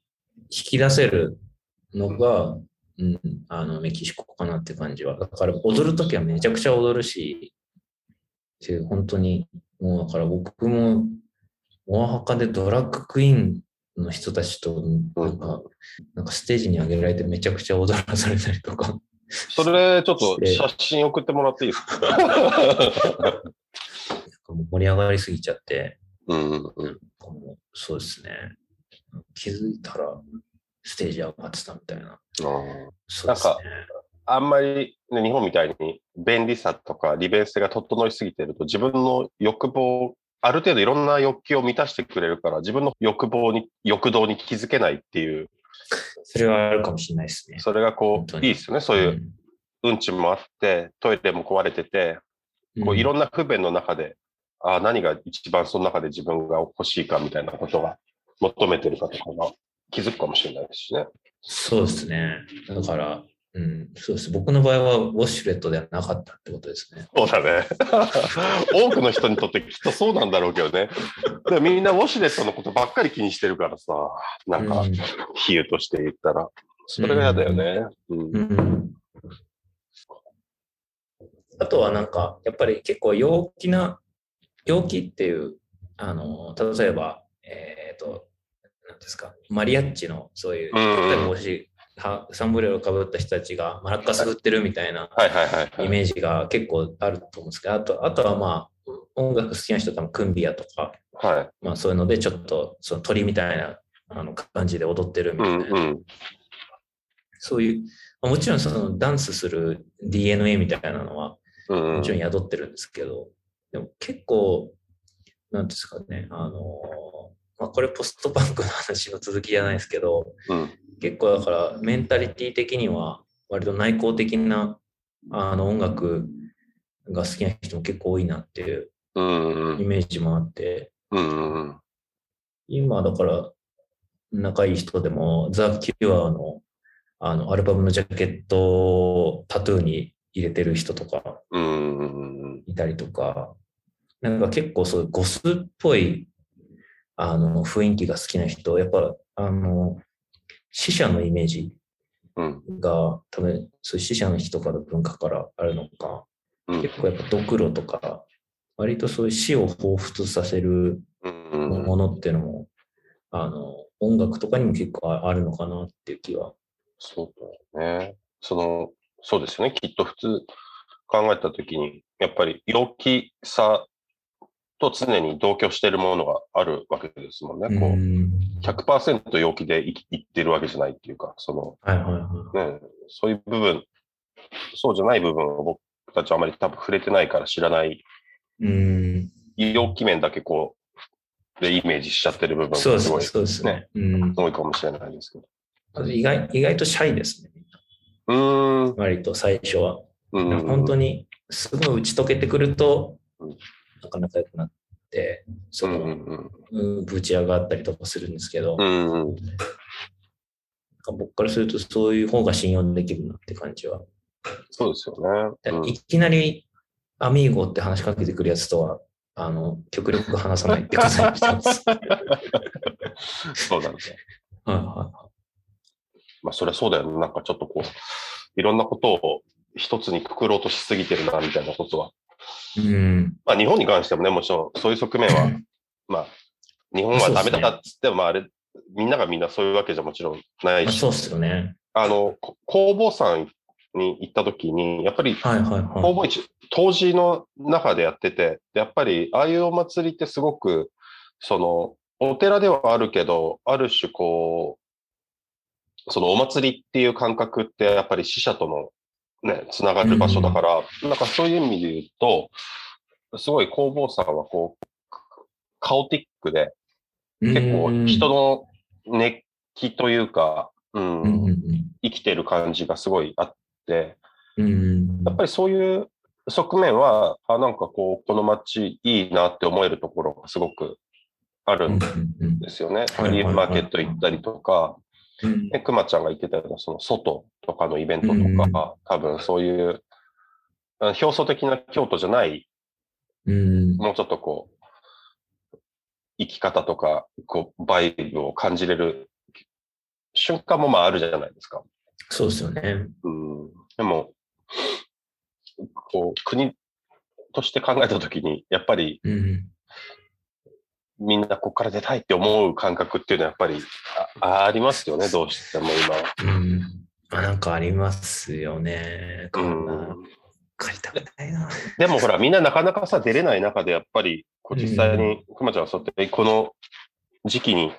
引き出せるのが、うん、あのメキシコかなって感じは。だから踊るときはめちゃくちゃ踊るし、で本当に、もうだから僕も、オアハカでドラッグクイーンの人たちと、なんか、なんかステージに上げられてめちゃくちゃ踊らされたりとか。それ、ちょっと写真送ってもらっていいですか？盛り上がりすぎちゃって、うんうんそうですね。気づいたらステージ上がってたみたいな。うですね。あんまり、ね、日本みたいに便利さとか利便性が整いすぎてると自分の欲望、ある程度いろんな欲求を満たしてくれるから自分の欲望に、欲動に気づけないっていう、それはあるかもしれないですね。それがこう、いいですよね。そういううんちもあって、トイレも壊れてて、こういろんな不便の中で、あ何が一番その中で自分が欲しいかみたいなことが求めてるかとかが気づくかもしれないですしね。そうですね。だから、うん、そうです。僕の場合はウォシュレットではなかったってことですね。そうだね。多くの人にとってきっとそうなんだろうけどね。でもみんなウォシュレットのことばっかり気にしてるからさ、なんかうん、比喩として言ったら。それが嫌だよね。うん。うんあとはなんか、やっぱり結構陽気な、陽気っていう、あの、例えば、えっ、と、なんですか、マリアッチのそういう、帽子はサンブレーをかぶった人たちがマラッカス振ってるみたいな。イメージが結構あると思うんですけど、あとあとはまあ、音楽好きな人多分クンビアとか、はい。まあそういうのでちょっとその鳥みたいなあの感じで踊ってるみうたいな、んうん。そういう、まあもちろんそのダンスする DNA みたいなのはうんうんもちろん宿ってるんですけど、でも結構、なんですかね、あの、まあ、これポストパンクの話の続きじゃないですけど、うん。結構だからメンタリティ的には割と内向的なあの音楽が好きな人も結構多いなっていうイメージもあって、今だから仲いい人でもザ・キュアのあのアルバムのジャケットをタトゥーに入れてる人とかいたりとか、なんか結構そういうゴスっぽいあの雰囲気が好きな人、やっぱあの死者のイメージうんが多分そういう死者の日とかの文化からあるのか、うん結構やっぱドクロとか、割とそういう死を彷彿させるうんものっていうのも、あの音楽とかにも結構あるのかなっていう気は。そうだよね。その、そうですよね。きっと普通考えたときに、やっぱり陽気さと常に同居しているものがあるわけですもんね。こううん100%陽気で生き生きてるわけじゃないっていうか、その、そういう部分、そうじゃない部分を僕たちはあまり多分触れてないから知らない、うん、陽気面だけこう、でイメージしちゃってる部分がすすごいそうですね。うん、多いかもしれないですけど。意外意外とシャイですね。うーん。割と最初は。うん本当にすぐ打ち解けてくるとうん、なかなか良くなって、その、うんうんうんぶち上がったりとかするんですけど、うん。うんうん。僕からするとそういう方が信用できるなって感じは。そうですよね。うんいきなりアミーゴって話しかけてくるやつとは、あの、極力話さないってことにしてます。はいそうなんですね。はまあ、それはそうだよね。なんかちょっとこう、いろんなことを一つにくくろうとしすぎてるな、みたいなことは。い。うん。まあ、日本に関してもね、もちろんそういう側面は、まあ、日本はダメだっつっても、まあ、あれ、みんながみんなそういうわけじゃもちろんないし、まあそうっすよね。あの、こ工房さんに行った時に、やっぱりはいはいはい。工房市、当時の中でやってて、やっぱり、ああいうお祭りってすごく、その、お寺ではあるけど、ある種こう、そのお祭りっていう感覚ってやっぱり死者とのね、つながる場所だから、うん、なんかそういう意味で言うと、すごい弘法さんはこう、カオティックで、結構人の熱気というか、うん、うん、生きてる感じがすごいあって、うん、やっぱりそういう側面は、あなんかこう、この街いいなって思えるところがすごくあるんですよね。フリーマーケット行ったりとか、で、くまちゃんが言ってたような、その外とかのイベントとか、多分そういう、表層的な京都じゃない、もうちょっとこう、生き方とか、こう、バイブを感じれる瞬間もまああるじゃないですか。そうですよね。うん。でも、こう、国として考えたときに、やっぱり、みんなここから出たいって思う感覚っていうのはやっぱりありますよね、どうしても今。うん。なんかありますよね。うん。借りたくないな。でもほら、みんななかなかさ、出れない中でやっぱり、こう実際に、くまちゃんはそうやって、この時期に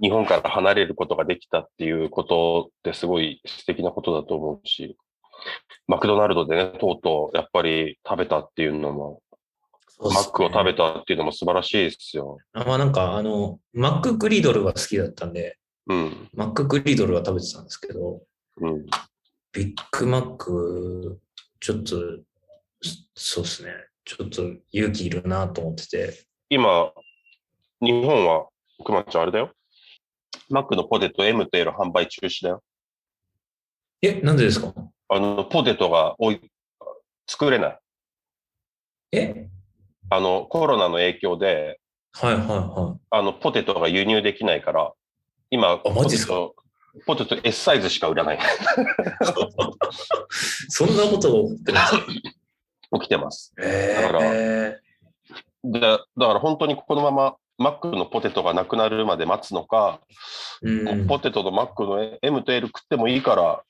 日本から離れることができたっていうことってすごい素敵なことだと思うし、マクドナルドでね、とうとうやっぱり食べたっていうのも、ね、マックを食べたっていうのも素晴らしいですよ。あまあなんか、あの、マックグリドルは好きだったんで、うん、マックグリドルは食べてたんですけど、うん、ビッグマック、ちょっと、そうですね。ちょっと勇気いるなと思ってて。今、日本は、くまちゃんあれだよ。マックのポテト M と L 販売中止だよ。え、なんでですか？あの、ポテトがおい作れない。え？あの、コロナの影響で、はいはいはい。あの、ポテトが輸入できないから、今、あ、マジですか？ポテト S サイズしか売らない。そんなことが起きてるんです？か起きてます。だから、でだから本当にこのままマックのポテトがなくなるまで待つのか、うん、ポテトとマックの M と L 食ってもいいから、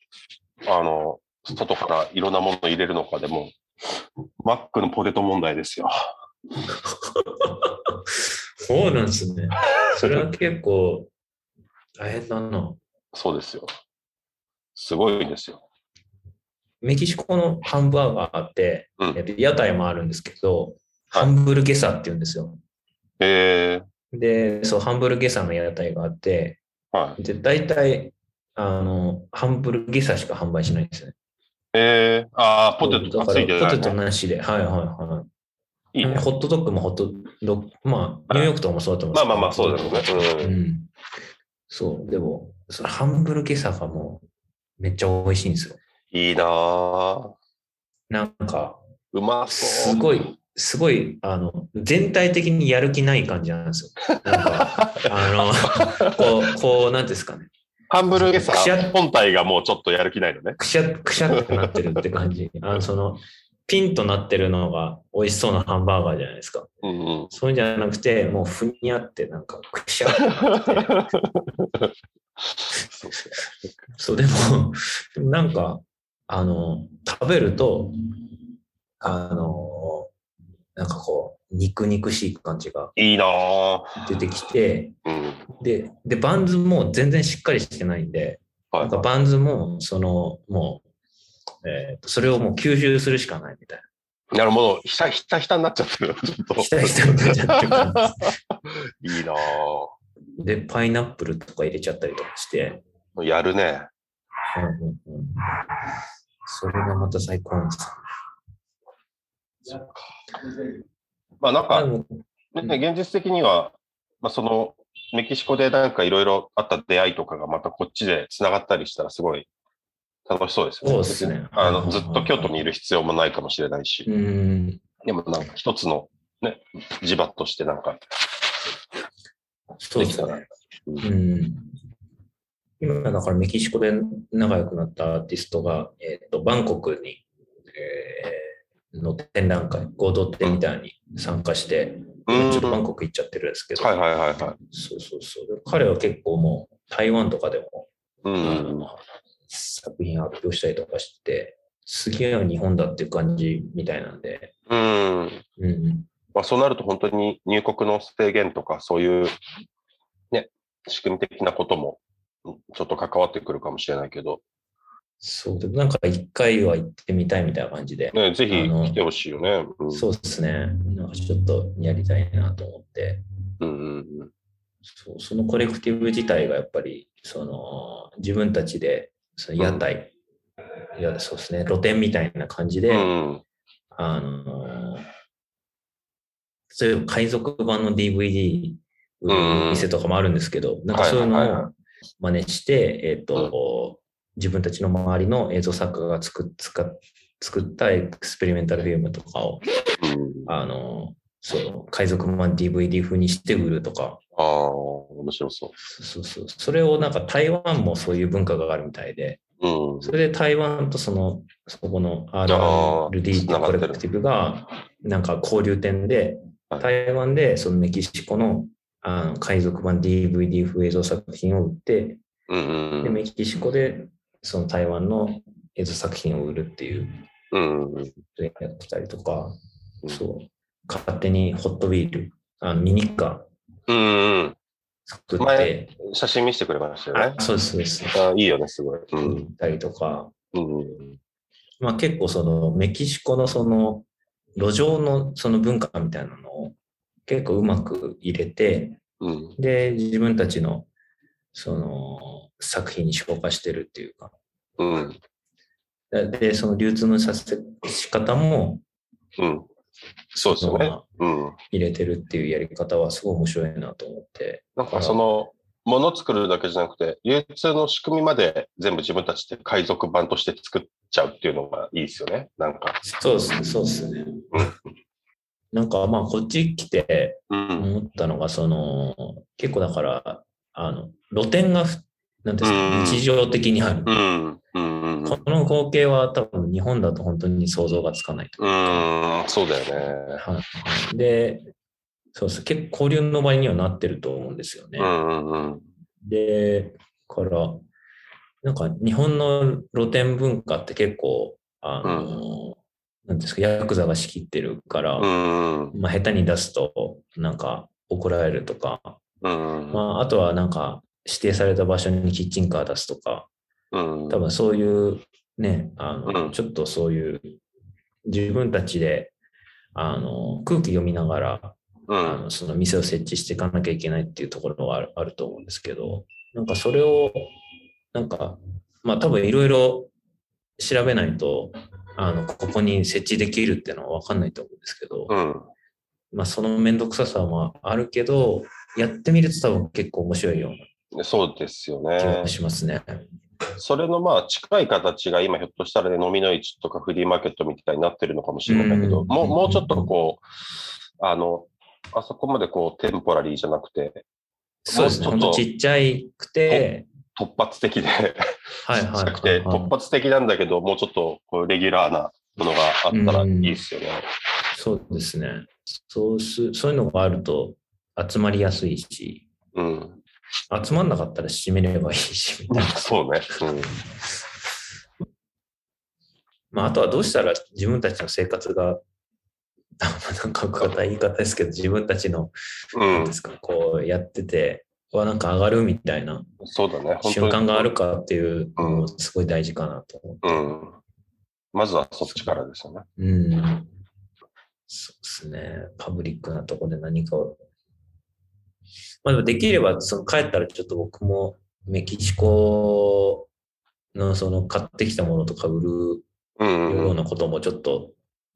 あの、外からいろんなもの入れるのかでも、マックのポテト問題ですよ。そうなんですね。それは結構大変だな。そうですよ。すごいんですよ。メキシコのハンバーガーって、うん、屋台もあるんですけど、ハンブルゲサって言うんですよ。へえー。で、そう、ハンブルゲサの屋台があって、はい、で、大体、あの、ハンブルゲサしか販売しないんですね。えー、ああ、ポテトがついてポテトなしで、はいはいはい。いいね、ホットドッグもホットドッグ、まあ、ニューヨークとかもそうだと思う。まあまあまあ、そうですね。うん。そう、でも、そのハンブルゲサがもう、めっちゃ美味しいんですよ。いいなぁ。なんか、うまそう。すごい、すごい、あの、全体的にやる気ない感じなんですよ。なんか、あの、こう、こう、なんですかね。ハンブルゲサ本体がもうちょっとやる気ないのね。くしゃ、くしゃってなってるって感じ。あの、その、ピンとなってるのが美味しそうなハンバーガーじゃないですか。うんうん、そうじゃなくて、もうふにゃってなんかくしゃってそう、でも、なんか、あの、食べると、あの、なんかこう、肉肉しい感じがいいな出てきて、うん、で、で、バンズも全然しっかりしてないんで、はい、なんかバンズも、その、もう、えー、それをもう吸収するしかないみたいな。なるほど。ひたひたひたになっちゃってる。ちょっと。ひたひたになっちゃってる。いいなで、パイナップルとか入れちゃったりとかして。やるね。うんうんうん。それがまた最高なんですよ。そうか。まあなんか、ね、現実的には、まあその、メキシコでなんかいろいろあった出会いとかがまたこっちで繋がったりしたらすごい楽しそうですよね。そうですね。あの、ずっと京都にいる必要もないかもしれないし。うん。でもなんか一つのね、地場としてなんか、そうですね。うん。今だからメキシコで仲良くなったアーティストが、えっ、ー、と、バンコクに、えの展覧会、合同展みたいに参加して、ちょっとバンコク行っちゃってるんですけど、はいはいはいはい。そうそうそう。彼は結構もう台湾とかでも、うん、作品発表したりとかして、次は日本だっていう感じみたいなんで、うん。うん。まあ、そうなると本当に入国の制限とか、そういう、ね、仕組み的なこともちょっと関わってくるかもしれないけど。そうで、なんか一回は行ってみたいみたいな感じで。ね、ぜひ来てほしいよね、うん、そうですね。なんかちょっとやりたいなと思って。うんうんうん、そうそのコレクティブ自体がやっぱり、その自分たちでその屋台、うん、いやそうですね、露店みたいな感じで、うん、あのそういう海賊版の DVD 店とかもあるんですけど、なんかそういうのを真似して、えっ、と、自分たちの周りの映像作家が作っ作ったエクスペリメンタルフィルムとかを、あの、そう、海賊版 DVD 風にして売るとか。ああ、面白そう。そうそう。それをなんか台湾もそういう文化があるみたいで、うん、それで台湾とその、そこの RRD っていうコレクティブが、なんか交流点で、台湾でそのメキシコのあの海賊版 DVD 風映像作品を売って、うんうん、でメキシコでその台湾の映像作品を売るっていう、うんうん、やってたりとか、そう。勝手にホットウィール、あのミニカー作って、写真見せてくれましたよね。そうです、そうです。あいいよね、すごい。うん、たりとか、うんまあ、結構そのメキシコのその路上のその文化みたいなのを結構うまく入れて、うん、で、自分たちのその作品に消化してるっていうか、うん、で、その流通のさせ仕方も、うん、そうですね、うん、入れてるっていうやり方はすごい面白いなと思って。なんかその、もの作るだけじゃなくて、流通の仕組みまで全部自分たちで海賊版として作っちゃうっていうのがいいですよね、なんか。そうですね、そうですね。なんかまあこっち来て思ったのが、その、結構だから、あの、露店が、なんですか、日常的にある。この光景は多分日本だと本当に想像がつかないと。うん、そうだよね。はい。で、そうです。結構交流の場にはなってると思うんですよね。で、から、なんか日本の露店文化って結構、あの、なんですか、ヤクザが仕切ってるから、まあ、下手に出すと、なんか怒られるとか、まあ、あとはなんか指定された場所にキッチンカー出すとか、多分そういうね、あの、ちょっとそういう自分たちであの空気読みながら、あのその店を設置していかなきゃいけないっていうところがあると思うんですけど、なんかそれを、なんか、まあ多分いろいろ調べないと、あの、ここに設置できるっていうのはわかんないと思うんですけど、うん、まあそのめんどくささもあるけど、やってみると多分結構面白いようなそうですよね。気がしますね。それのまあ近い形が今ひょっとしたらね、飲みの市とかフリーマーケットみたいになってるのかもしれないけど、うん、もうもうちょっとこう、あの、あそこまでこうテンポラリーじゃなくて、そうですね、ちっちゃいくて、突発的ではいはい、はい、て突発的なんだけど、もうちょっとこうレギュラーなものがあったらいいですよね。そうですね。そうす、そういうのがあると集まりやすいし、うん、集まんなかったら閉めればいいし、みたいな。そうね。うんまあ、あとはどうしたら自分たちの生活が、なんか言い方ですけど、自分たちの、うん、ですか、こうやってて、はなんか上がるみたいなそうだね瞬間があるかっていうのもすごい大事かなと思って、うん、まずはそっちからですよね。うん。そうですね。パブリックなとこで何かを。まあでもできれば、その帰ったらちょっと僕もメキシコのその買ってきたものとか売るようなこともちょっと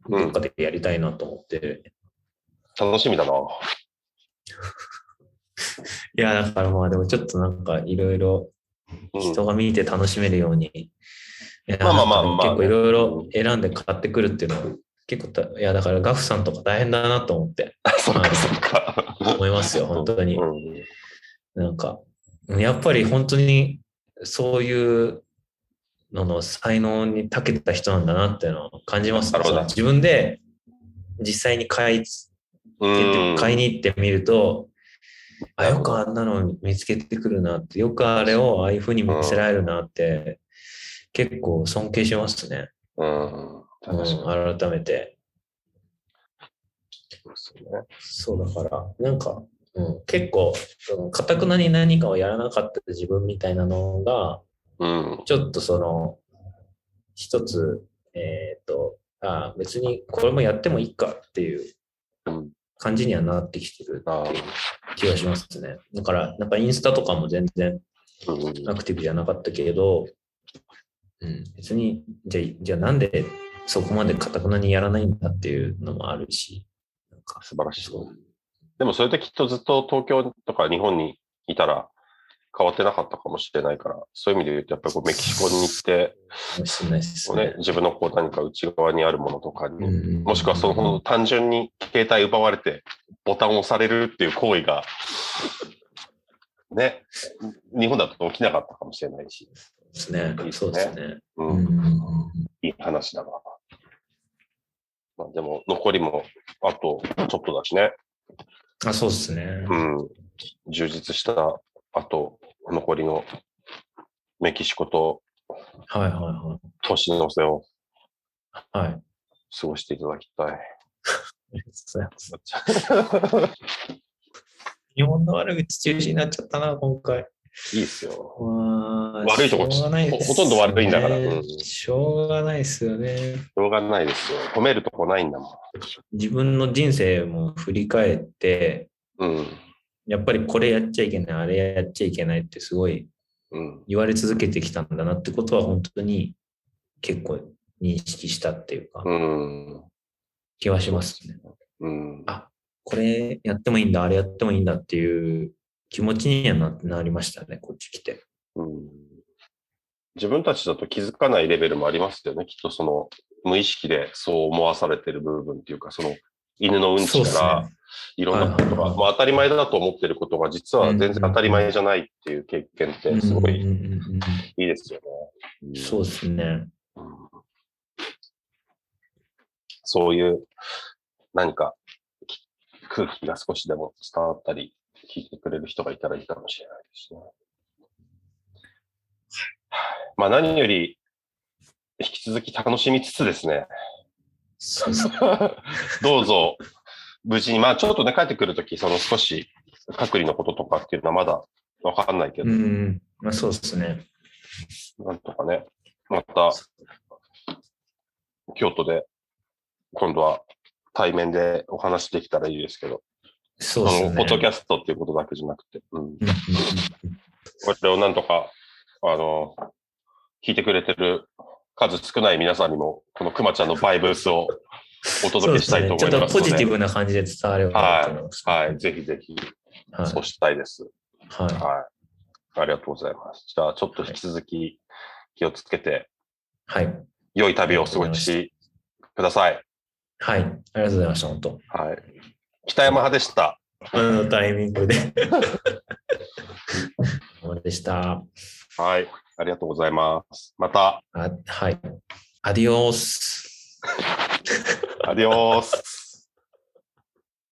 どっかでやりたいなと思って。うん、楽しみだな。いや、だからまあでもちょっとなんかいろいろ人が見て楽しめるように、うん、まあまあまあまあ、結構いろいろ選んで買ってくるっていうのは結構いやだからガフさんとか大変だなと思って。そうかそうか。思いますよ、本当に。うん、なんか、やっぱり本当にそういうのの才能に長けた人なんだなっていうのを感じます、ね、自分で実際に買い買いに行ってみると、あ、よくあんなの見つけてくるなって、よくあれをああいうふうに見せられるなって、結構尊敬しますね。うん。うん、改めて。そうね。そうだから、なんか、うん、結構、かたくなに何かをやらなかった自分みたいなのが、うん、ちょっとその、一つ、えっ、ー、と、あ別にこれもやってもいいかっていう感じにはなってきてるっていう気がしますね。だから、なんかインスタとかも全然アクティブじゃなかったけれど、うん、別に、じゃあ、じゃあなんでそこまでかたくなにやらないんだっていうのもあるし、なんか素晴らしい。でもそれできっとずっと東京とか日本にいたら変わってなかったかもしれないから、そういう意味で言うと、やっぱりこうメキシコに行って、ね、自分のこう何か内側にあるものとかに、もしくはその単純に携帯奪われてボタンを押されるっていう行為が、ね、日本だと起きなかったかもしれないし。ですね。いいですね。そうですね。うん。いい話だな。まあでも、残りもあとちょっとだしね。あ、そうですね。うん。充実したあと、残りのメキシコと、はいはいはい。年の瀬を、はい。過ごしていただきたい。ありがとうございます。日本の悪口中止になっちゃったな、今回。いいっすよ。悪いとこほとんど悪いんだから、うん。しょうがないですよね。しょうがないですよ。褒めるとこないんだもん。自分の人生も振り返って、うん、やっぱりこれやっちゃいけない、あれやっちゃいけないってすごい言われ続けてきたんだなってことは本当に結構認識したっていうか、気はしますね。うん、あ、これやってもいいんだ、あれやってもいいんだっていう気持ちにはななりましたね、こっち来て。うん、自分たちだと気づかないレベルもありますよね、きっとその無意識でそう思わされてる部分っていうか、その犬のうんちからいろんなことが、まあ、当たり前だと思ってることが実は全然当たり前じゃないっていう経験ってすごいいいですよね。そうですね、そういう何か空気が少しでも伝わったり聞いてくれる人がいたらいいかもしれないですね。まあ何より引き続き楽しみつつですね。どうぞ無事に、まあちょっとね、帰ってくるとき、その少し隔離のこととかっていうのはまだわかんないけど。うん、まあそうですね。なんとかね、また、京都で、今度は対面でお話できたらいいですけど。そうですね。ポッドキャストっていうことだけじゃなくて。うん。これをなんとか、あの、聞いてくれてる数少ない皆さんにも、このくまちゃんのバイブスをお届けしたいと思いますね、ちょっとポジティブな感じで伝わればはい、はい。ぜひぜひ、そうしたいです。はい。はい。ありがとうございます。じゃあ、ちょっと引き続き気をつけて、はい。良い旅をお過ごしください。はい。ありがとうございました、本当。はい。北山派でした。このタイミングで。でした。はい。ありがとうございます。また。あはい。アディオス。Adiós.